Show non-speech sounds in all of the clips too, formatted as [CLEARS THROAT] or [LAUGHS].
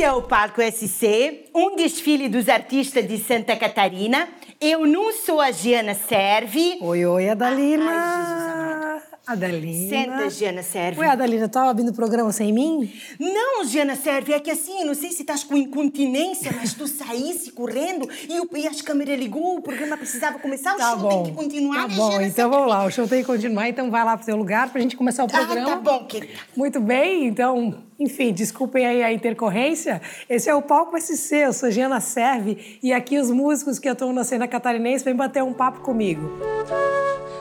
Esse é o Palco SC, um desfile dos artistas de Santa Catarina. Eu não sou a Giana Serve. Oi, oi, Adalina. Ai, Jesus amado. Adalina. Senta, Giana Serve. Oi, Adalina, tava vindo o programa sem mim? Não, Giana Serve, é que assim, não sei se estás com incontinência, mas tu saísse correndo e, o, e as câmeras ligou, o programa precisava começar, o Tá show bom. tem que continuar, Tá né, bom, Giana então vamos lá, o show tem que continuar, então vai lá pro seu lugar pra gente começar o Ah, programa. tá bom, querida. Muito bem, então, enfim, desculpem aí a intercorrência. Esse é o Palco SC, eu sou Giana Serve e aqui os músicos que atuam na cena catarinense vêm bater um papo comigo. Mesmo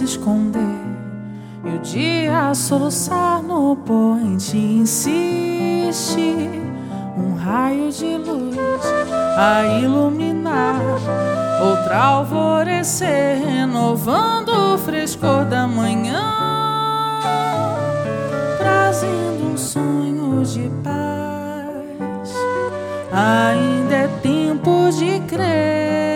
se esconder e o dia soluçar no poente, insiste um raio de luz a iluminar, outra alvorecer, renovando o frescor da manhã, trazendo um sonho de paz. Ainda é tempo de crer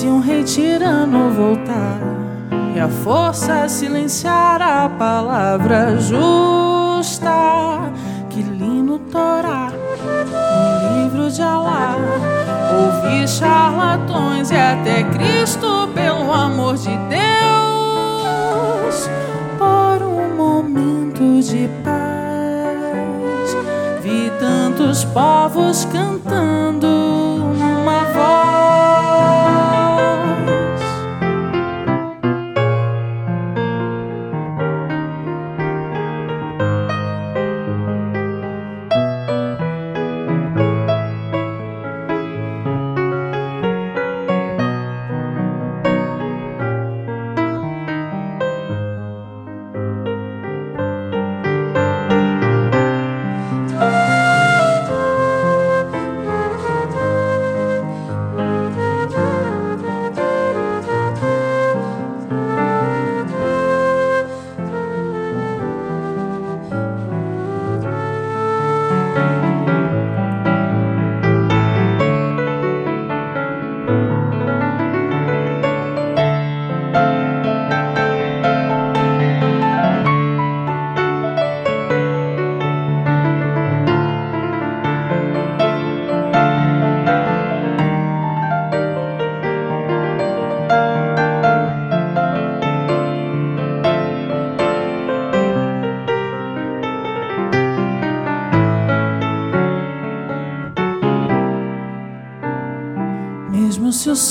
se um rei tirano voltar e a força silenciar a palavra justa. Que li no Torá, no livro de Alá, ouvi charlatões e até Cristo pelo amor de Deus, por um momento de paz, vi tantos povos cantando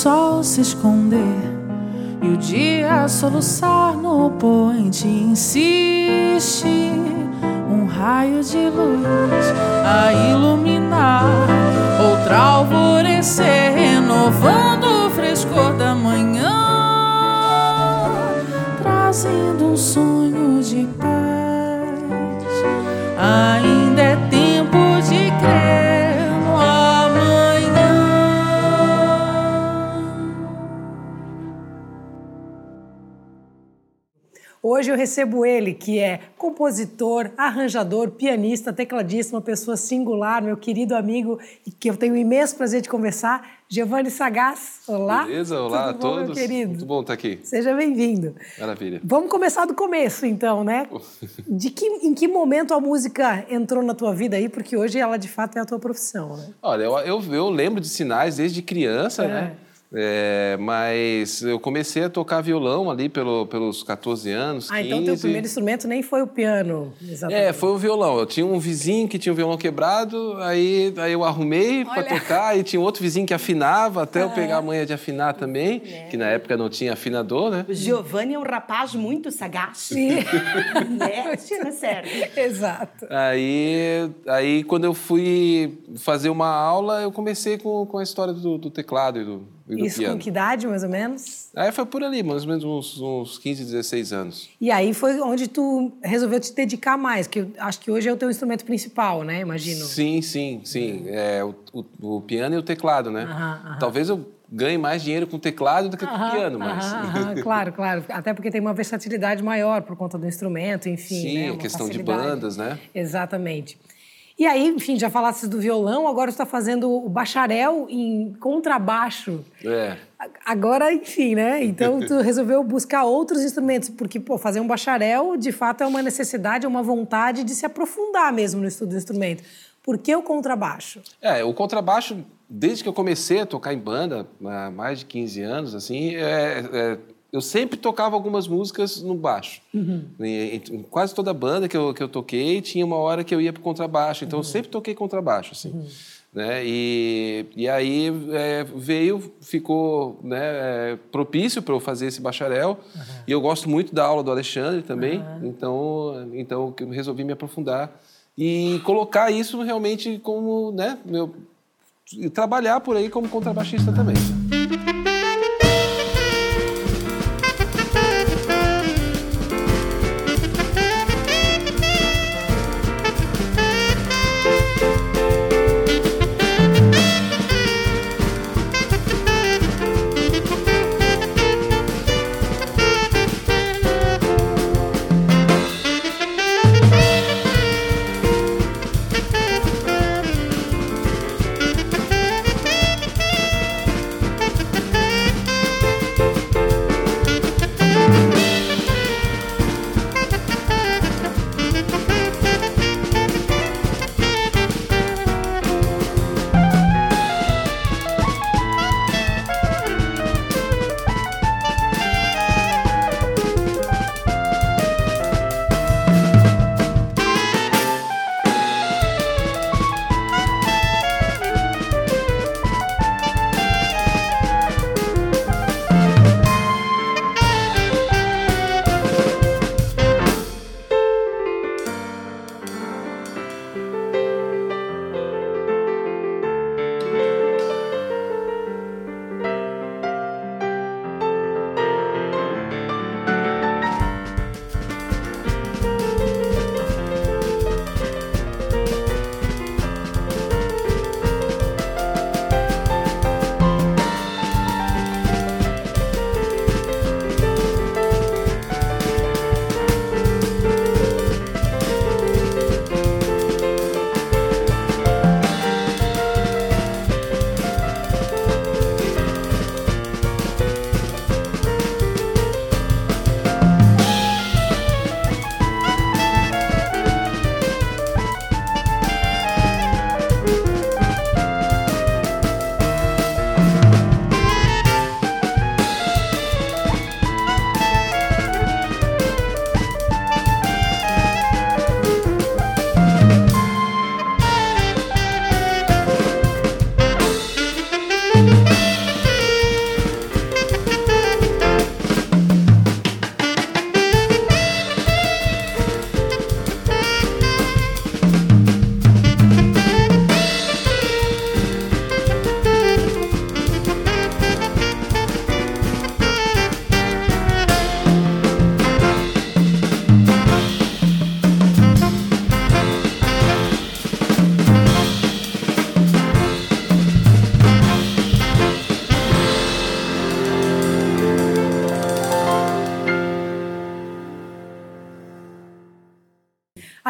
sol se esconder e o dia soluçar no poente, insiste um raio de luz a iluminar, outra alvorecer, renovando o frescor da manhã, trazendo um sonho de paz. Ainda Hoje eu recebo ele, que é compositor, arranjador, pianista, tecladista, uma pessoa singular, meu querido amigo, e que eu tenho o imenso prazer de conversar, Giovanni Sagaz. Olá. Beleza, olá Tudo bom, a todos. meu querido? Muito bom estar aqui. Seja bem-vindo. Maravilha. Vamos começar do começo, então, né? De que, em que momento a música entrou na tua vida aí? Porque hoje ela, de fato, é a tua profissão, né? Olha, eu, eu, eu lembro de sinais desde criança, né? É, mas eu comecei a tocar violão ali pelo, pelos 14 anos, 15. Ah, então teu primeiro instrumento nem foi o piano, exatamente. É, foi o violão. Eu tinha um vizinho que tinha um violão quebrado, aí, aí eu arrumei para tocar, e tinha outro vizinho que afinava, até eu pegar a manha de afinar também, que na época não tinha afinador, né? O Giovanni é um rapaz muito sagaz. Sim. [LAUGHS] né? Tina, sério. Exato. Aí, aí, quando eu fui fazer uma aula, eu comecei com, com a história do, do teclado e do, Isso com que idade, mais ou menos? Aí foi por ali, mais ou menos uns, uns 15, 16 anos. E aí foi onde tu resolveu te dedicar mais, que acho que hoje é o teu instrumento principal, né? Imagino. Sim, sim, sim. É, o, o- o piano e o teclado, né? Aham, aham. Talvez eu ganhe mais dinheiro com o teclado do que com Aham, piano, mas... [LAUGHS] claro, claro. Até porque tem uma versatilidade maior por conta do instrumento, enfim. Sim, né? questão de facilidade. bandas, né? Exatamente. E aí, enfim, já falaste do violão, agora você está fazendo o bacharel em contrabaixo. É. Agora, enfim, né? Então tu [LAUGHS] resolveu buscar outros instrumentos, porque, pô, fazer um bacharel, de fato, é uma necessidade, é uma vontade de se aprofundar mesmo no estudo do instrumento. Por que o contrabaixo? É, o contrabaixo, desde que eu comecei a tocar em banda, há mais de 15 anos, assim, é, é, eu sempre tocava algumas músicas no baixo. Uhum. Em, em- quase toda banda que eu, que eu toquei, tinha uma hora que eu ia pro contrabaixo. Então, eu sempre toquei contrabaixo, assim. Né? E, e aí é, veio, ficou né, é, propício para eu fazer esse bacharel. E eu gosto muito da aula do Alexandre também. Então, então eu resolvi me aprofundar e colocar isso realmente como, né, meu, trabalhar por aí como contrabaixista também.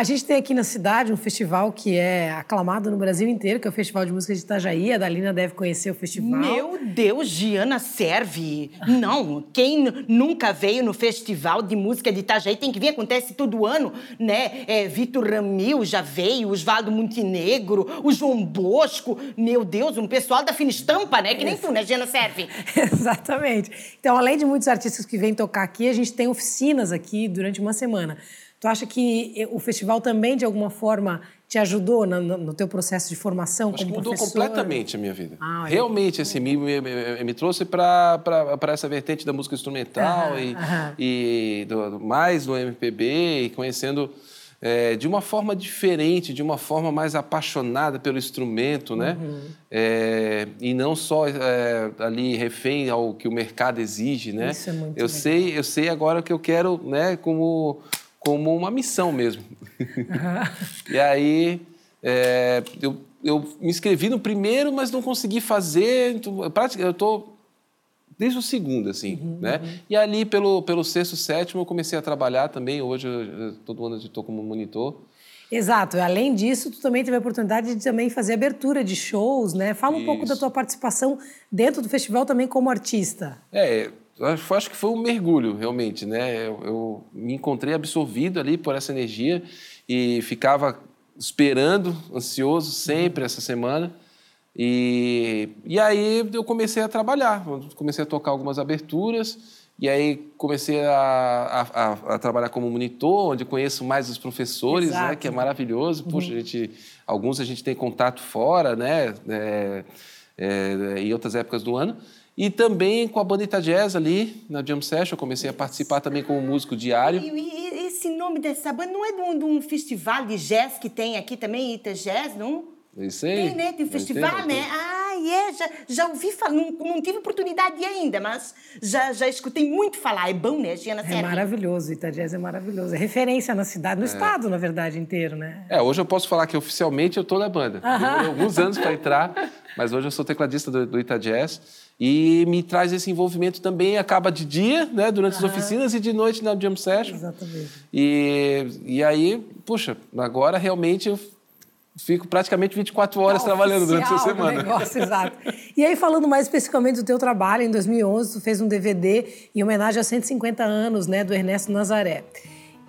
A gente tem aqui na cidade um festival que é aclamado no Brasil inteiro, que é o Festival de Música de Itajaí. A Dalina deve conhecer o festival. Meu Deus, Giana serve. Não, quem nunca veio no Festival de Música de Itajaí tem que vir, acontece todo ano, né? É, Vitor Ramil já veio, Osvaldo Montenegro, o João Bosco. Meu Deus, um pessoal da fina estampa, né? Que nem tu, né, Giana serve. [LAUGHS] Exatamente. Então, além de muitos artistas que vêm tocar aqui, a gente tem oficinas aqui durante uma semana. Tu acha que eh, o festival também, de alguma forma, te ajudou no, no teu processo de formação Acho que como mudou professor? completamente a minha vida. Ah, Realmente, assim, me, me, me- trouxe para essa vertente da música instrumental Aham, e, aham. e do, do- mais do MPB e conhecendo é, de uma forma diferente, de uma forma mais apaixonada pelo instrumento, né? Uhum. É, e não só é, ali refém ao que o mercado exige, né? Isso é muito eu legal. sei, eu sei agora o que eu quero, né? Como como uma missão mesmo. [LAUGHS] e aí é, eu, eu me inscrevi no primeiro, mas não consegui fazer. então, eu estou desde o segundo, assim, Uhum, né? E ali pelo pelo sexto, sétimo eu comecei a trabalhar também. Hoje eu, eu- todo ano eu estou como monitor. Exato. Além disso, tu também teve a oportunidade de também fazer abertura de shows, né? Fala um pouco da Isso. tua participação dentro do festival também como artista. É, acho, acho que foi um mergulho, realmente, né? Eu, eu me encontrei absorvido ali por essa energia e ficava esperando, ansioso sempre essa semana. E, e aí eu comecei a trabalhar, comecei a tocar algumas aberturas e aí comecei a, a, a- a trabalhar como monitor, onde conheço mais os professores, né? Que é maravilhoso. Puxa, a gente, alguns a gente tem contato fora, né? É, é, em outras épocas do ano. E também com a banda Ita Jazz ali, na Jam Session, eu comecei a participar também como músico diário. E, e esse nome dessa banda não é de um, de um festival de jazz que tem aqui também, Ita Jazz, não? É Isso aí. Tem, né? Tem um festival, tem, né? tem. Ah, é, já, já ouvi falar, não, não tive oportunidade ainda, mas já, já escutei muito falar. É bom, né, Giana É maravilhoso, Ita Jazz é maravilhoso. É referência na cidade, no estado, na verdade, inteiro, né? É, hoje eu posso falar que oficialmente eu tô na banda. Demorou alguns anos para entrar, mas hoje eu sou tecladista do, do Ita Jazz. E me traz esse envolvimento também, acaba de dia, né, durante as oficinas, e de noite na Jam Session. Exatamente. E, e aí, puxa, agora realmente eu fico praticamente 24 horas Tá trabalhando durante a semana. Negócio, [LAUGHS] exato. E aí, falando mais especificamente do teu trabalho, em 2011, tu fez um DVD em homenagem aos 150 anos né, do Ernesto Nazaré.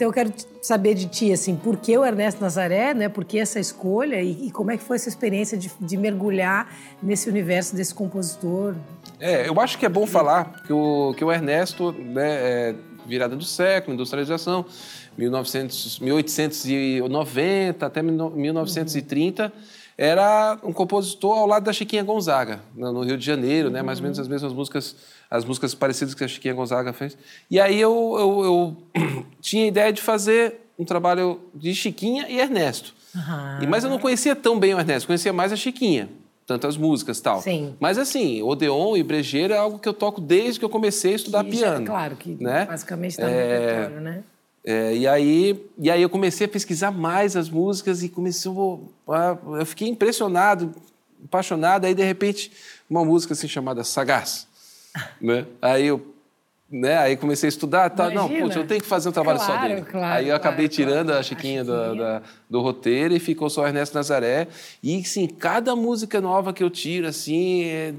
Então, eu quero saber de ti, assim, por que o Ernesto Nazaré, né? Por que essa escolha e, e como é que foi essa experiência de, de mergulhar nesse universo desse compositor? É, eu acho que é bom falar que o, que o Ernesto, né, é, virada do século, industrialização, 1900, 1890 até 1930, era um compositor ao lado da Chiquinha Gonzaga, no no Rio de Janeiro, né, mais ou menos as mesmas músicas, as músicas parecidas que a Chiquinha Gonzaga fez. E aí eu, eu, eu [CLEARS THROAT] tinha a ideia de fazer um trabalho de Chiquinha e Ernesto. E, mas eu não conhecia tão bem o Ernesto, conhecia mais a Chiquinha, tanto as músicas e tal. Sim. Mas assim, Odeon e Brejeiro é algo que eu toco desde que eu comecei a estudar Que já- piano. claro, que né? basicamente está no É, repertório, né? É, e, aí, e aí eu comecei a pesquisar mais as músicas e começou a, eu fiquei impressionado, apaixonado. Aí de repente uma música assim chamada Sagaz, [LAUGHS] né? Aí eu né? Aí comecei a estudar, tá, não, putz, eu tenho que fazer um trabalho só Claro, dele. claro, aí eu acabei claro, tirando a Chiquinha, A da- Chiquinha. da- do roteiro e ficou só Ernesto Nazaré. E sim, cada música nova que eu tiro, assim, é-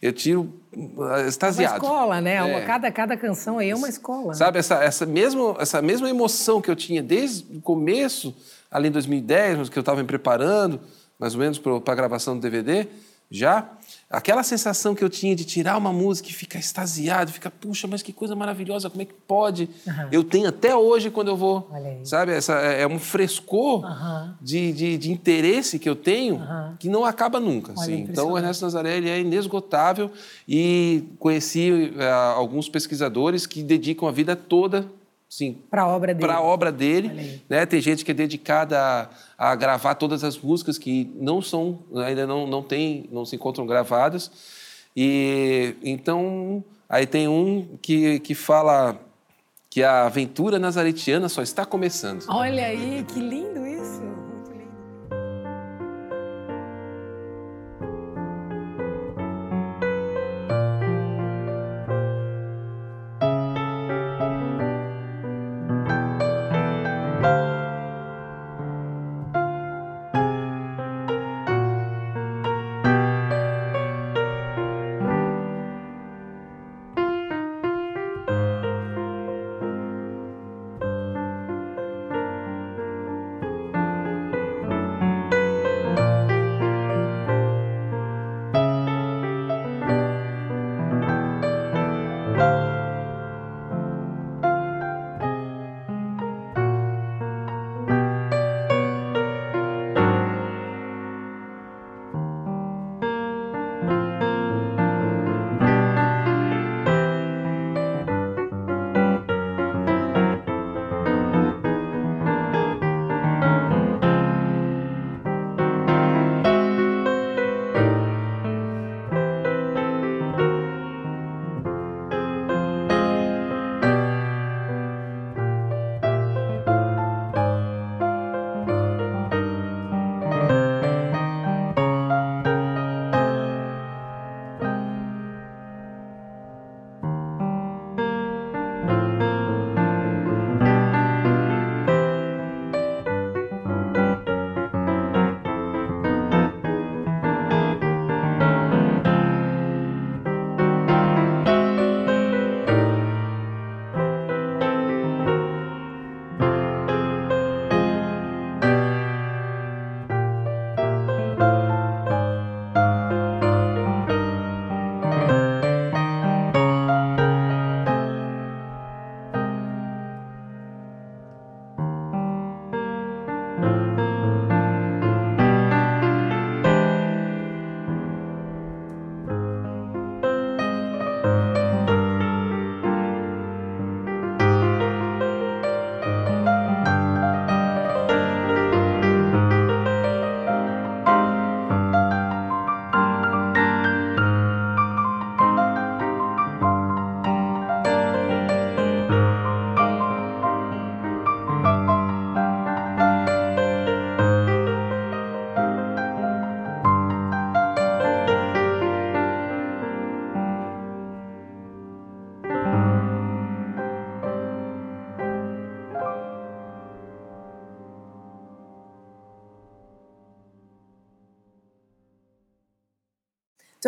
eu tiro ah, Uma extasiado. escola, né? Uma- É. cada, cada canção aí é uma escola. Sabe, essa, essa, mesmo, essa mesma emoção que eu tinha desde o começo, ali em 2010, que eu estava me preparando, mais ou menos, para a gravação do DVD, já, aquela sensação que eu tinha de tirar uma música e ficar extasiado, ficar, puxa, mas que coisa maravilhosa, como é que pode? Eu tenho até hoje quando eu vou, sabe? Essa, é é um frescor Aham. de, de, de interesse que eu tenho Aham. que não acaba nunca. Olha, assim. Então, o. Ernesto Nazaré ele é inesgotável e conheci eh, alguns pesquisadores que dedicam a vida toda sim, Para a obra dele. para a obra dele. Né? Tem gente que é dedicada a, a gravar todas as músicas que não são, ainda não, não, tem, não se encontram gravadas. E então, aí tem um que, que fala que a aventura nazaretiana só está começando. Olha aí, que lindo isso.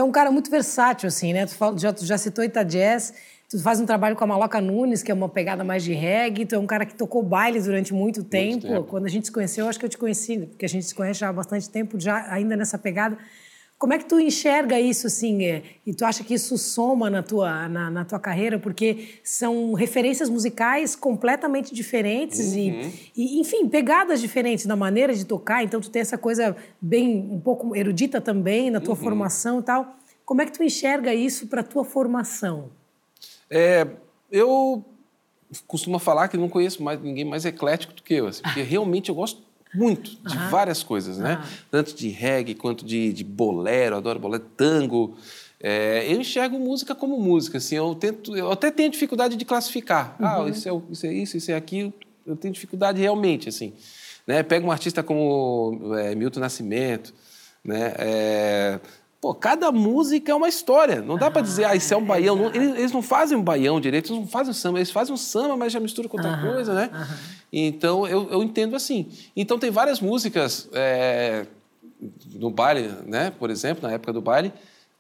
É um cara muito versátil, assim, né? Tu fala- já, tu já citou Ita Jazz, tu faz um trabalho com a Maloca Nunes, que é uma pegada mais de reggae, tu é um cara que tocou baile durante muito tempo. tempo. Quando a gente se conheceu, eu acho que eu te conheci, porque a gente se conhece já há bastante tempo, já ainda nessa pegada. Como é que tu enxerga isso, assim, é, e tu acha que isso soma na tua, na, na tua carreira? Porque são referências musicais completamente diferentes e, e, enfim, pegadas diferentes na maneira de tocar. Então, tu tem essa coisa bem, um pouco erudita também na tua formação e tal. Como é que tu enxerga isso para tua formação? É, eu costumo falar que não conheço mais ninguém mais eclético do que eu, assim, porque realmente eu gosto muito de várias coisas, né? Tanto de reggae quanto de, de bolero, adoro bolero, tango. É, eu enxergo música como música, assim, eu tento, eu até tenho dificuldade de classificar. Ah, isso é, isso é isso, isso é aquilo. Eu tenho dificuldade realmente, assim. Né? Pega um artista como é, Milton Nascimento, né? É, Pô, cada música é uma história. Não dá pra dizer, ah, isso é um baião. Não- eles, eles não fazem um baião direito, eles não fazem um samba. Eles fazem um samba, mas já mistura com outra coisa, né? Então, eu, eu entendo assim. Então, tem várias músicas é, no baile, né? Por exemplo, na época do baile,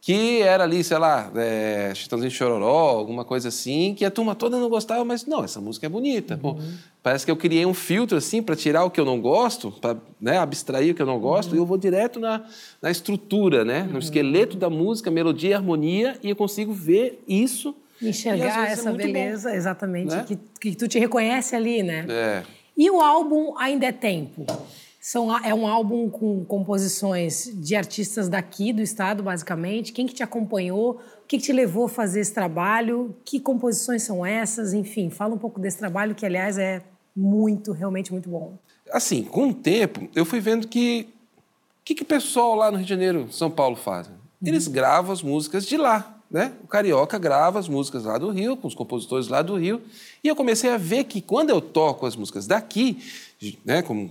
que era ali, sei lá, é, Chitãozinho Chororó, alguma coisa assim, que a turma toda não gostava, mas não, essa música é bonita. Pô, parece que eu criei um filtro assim para tirar o que eu não gosto, para né, abstrair o que eu não gosto, e eu vou direto na, na estrutura, né, no esqueleto da música, melodia e harmonia, e eu consigo ver isso. Enxergar é essa muito bom. beleza, exatamente, né? que, que tu te reconhece ali, né? É. E o álbum Ainda é Tempo? São, é um álbum com composições de artistas daqui do estado, basicamente. Quem que te acompanhou? O que, que te levou a fazer esse trabalho? Que composições são essas? Enfim, fala um pouco desse trabalho, que, aliás, é muito, realmente muito bom. assim, com o tempo, eu fui vendo que o que, que o pessoal lá no Rio de Janeiro, São Paulo fazem? Eles gravam as músicas de lá, né? O carioca grava as músicas lá do Rio, com os compositores lá do Rio, e eu comecei a ver que quando eu toco as músicas daqui, né, como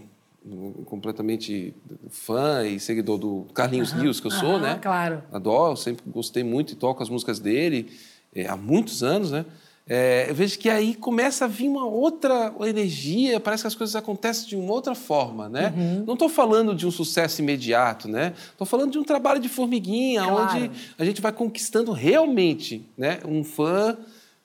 completamente fã e seguidor do Carlinhos Rios, que eu sou, aham, né? claro. Adoro, sempre gostei muito e toco as músicas dele eh, há muitos anos, né? Eh, eu vejo que aí começa a vir uma outra energia, parece que as coisas acontecem de uma outra forma, né? Uhum. Não estou falando de um sucesso imediato, né? Estou falando de um trabalho de formiguinha, Claro. onde a gente vai conquistando realmente, né? Um fã,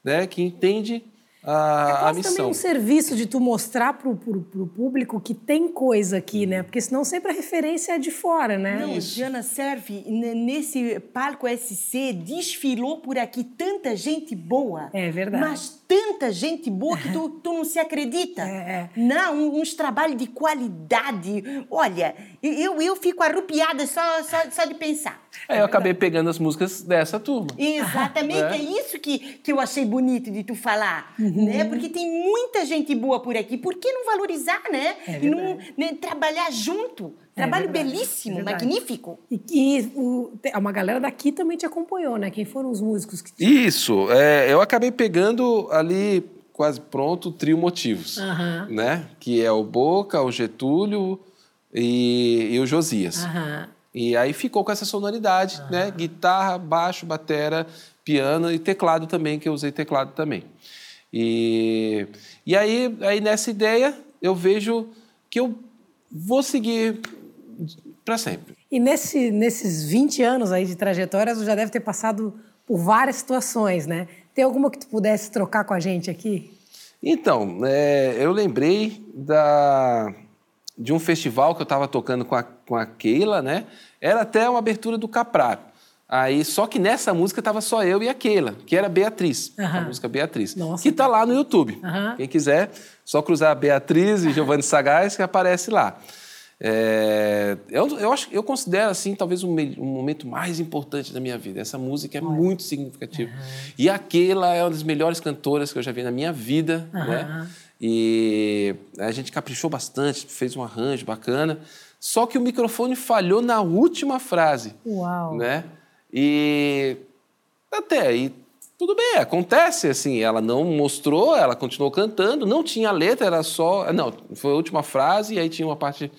né? Que entende a, a É quase também missão. um serviço de tu mostrar pro, pro, pro público que tem coisa aqui, né? Porque senão sempre a referência é de fora, né? Não, Diana Serve, nesse palco SC, desfilou por aqui tanta gente boa. É verdade. Mas tanta gente boa que tu, tu não se acredita. É, Não, um- uns trabalhos de qualidade. Olha, eu, eu fico arrupiada só, só, só de pensar. Aí eu acabei pegando as músicas dessa turma. Exatamente, É. é isso que, que eu achei bonito de tu falar, Uhum. né? Porque tem muita gente boa por aqui. Por que não valorizar, né? É e não né, trabalhar junto. Trabalho verdade, belíssimo, é magnífico. E, e o- te- uma galera daqui também te acompanhou, né? Quem foram os músicos que te... Isso, é, eu acabei pegando ali quase pronto o trio Motivos, né? Que é o Boca, o Getúlio e, e o Josias. E aí ficou com essa sonoridade, né? Guitarra, baixo, batera, piano e teclado também, que eu usei teclado também. E, e aí, aí nessa ideia eu vejo que eu vou seguir para sempre. E nesse, nesses 20 anos aí de trajetória, tu já deve ter passado por várias situações, né? Tem alguma que tu pudesse trocar com a gente aqui? Então, é, eu lembrei da, de um festival que eu estava tocando com a, com a Keila, né? Era até uma abertura do Capraro. Aí, só que nessa música estava só eu e a Keila, que era Beatriz, a Aham. música Beatriz, Nossa. que está lá no YouTube. Aham. Quem quiser, só cruzar Beatriz e Giovanni Sagaz que aparece lá. É, eu, eu, acho, eu considero assim talvez um, um momento mais importante da minha vida. Essa música é muito significativa. E a Keila é uma das melhores cantoras que eu já vi na minha vida, né? E a gente caprichou bastante, fez um arranjo bacana. Só que o microfone falhou na última frase, Uau! né? E até aí tudo bem, acontece assim. Ela não mostrou, ela continuou cantando, não tinha letra, era só. Não, foi a última frase, e aí tinha uma parte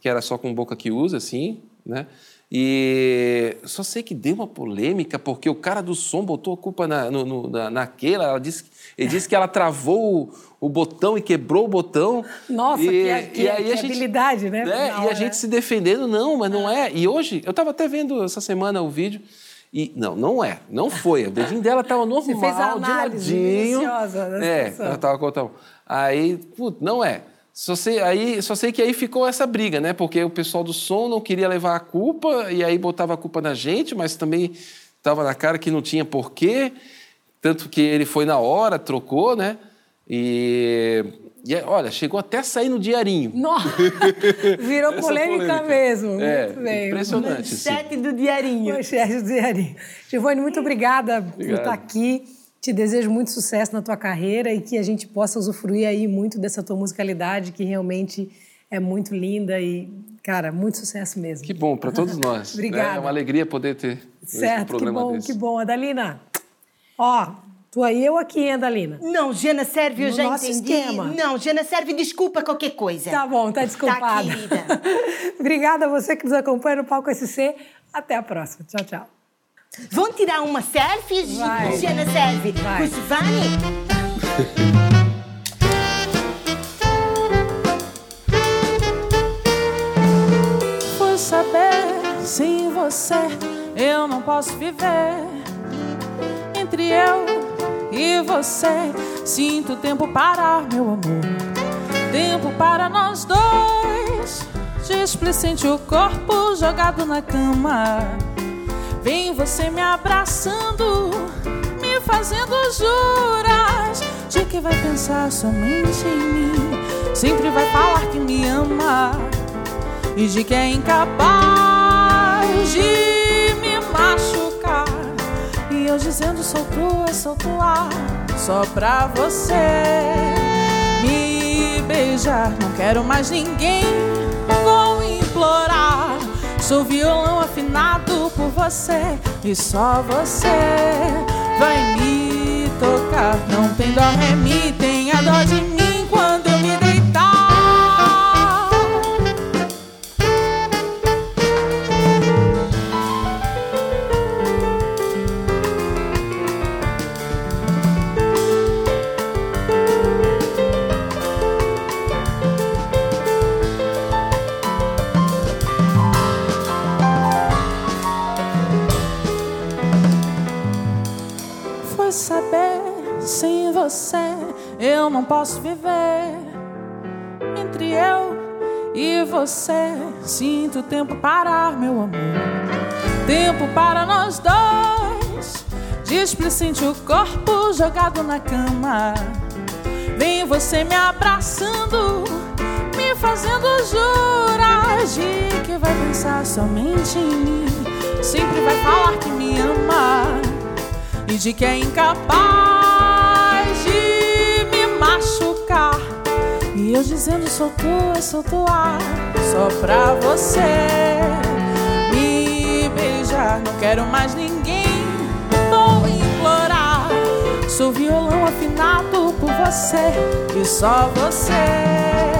que era só com boca que usa, assim, né? E só sei que deu uma polêmica, porque o cara do som botou a culpa na, no, no- na, naquela. Ela disse, ele disse que ela travou o, o botão e quebrou o botão. Nossa, e, que- que- e aí que a gente, habilidade, né? né? E a gente se defendendo, não, mas não é. E hoje, eu estava até vendo essa semana o vídeo, E, não, não é. Não foi. O dedinho dela estava normal, Você fez a análise de ladinho. É, situação. ela estava contando. Aí, putz, não é. Só sei, aí, só sei que aí ficou essa briga, né? Porque o pessoal do som não queria levar a culpa, e aí botava a culpa na gente, mas também estava na cara que não tinha porquê. Tanto que ele foi na hora, trocou, né? E, e olha, chegou até a sair no diarinho. Nossa, [LAUGHS] virou Essa polêmica, mesmo. É, Muito bem. impressionante. Sete do diarinho. Manchete do Diarinho. Giovanni, muito obrigada por Obrigado. estar aqui. Te desejo muito sucesso na tua carreira e que a gente possa usufruir aí muito dessa tua musicalidade, que realmente é muito linda e, cara, muito sucesso mesmo. Que bom para todos nós. [LAUGHS] né? Obrigada. É uma alegria poder ter um certo, que programa bom, desse. que bom. Adalina, ó, tu aí, eu aqui, hein, Adalina? Não, Jana Serve, eu No já nosso entendi. esquema. Não, Jana Serve, desculpa qualquer coisa. Tá bom, tá desculpada. querida. [LAUGHS] Obrigada a você que nos acompanha no Palco SC. Até a próxima. Tchau, tchau. Vão tirar uma selfie, Vai. Jana Serve? Vai. Com? Fui [LAUGHS] saber, sem você eu não posso viver. Entre eu e você, sinto tempo parar, meu amor. Tempo para nós dois. Displicente o corpo jogado na cama. Vem você me abraçando, me fazendo juras de que vai pensar somente em mim. Sempre vai falar que me ama e de que é incapaz de me machucar. E eu dizendo sou tua, sou tua, só pra você me beijar. Não quero mais ninguém. Sou violão afinado por você e só você vai me tocar. Não tem dó, ré, mi, tem a dó de mim posso viver. Entre eu e você, sinto o tempo parar, meu amor. Tempo para nós dois. Displicente o corpo jogado na cama. Vem você me abraçando, me fazendo jurar de que vai pensar somente em mim. Sempre vai falar que me ama e de que é incapaz Dizendo sou tua, sou tua, só pra você me beijar. Não quero mais ninguém, vou implorar. Sou violão afinado por você e só você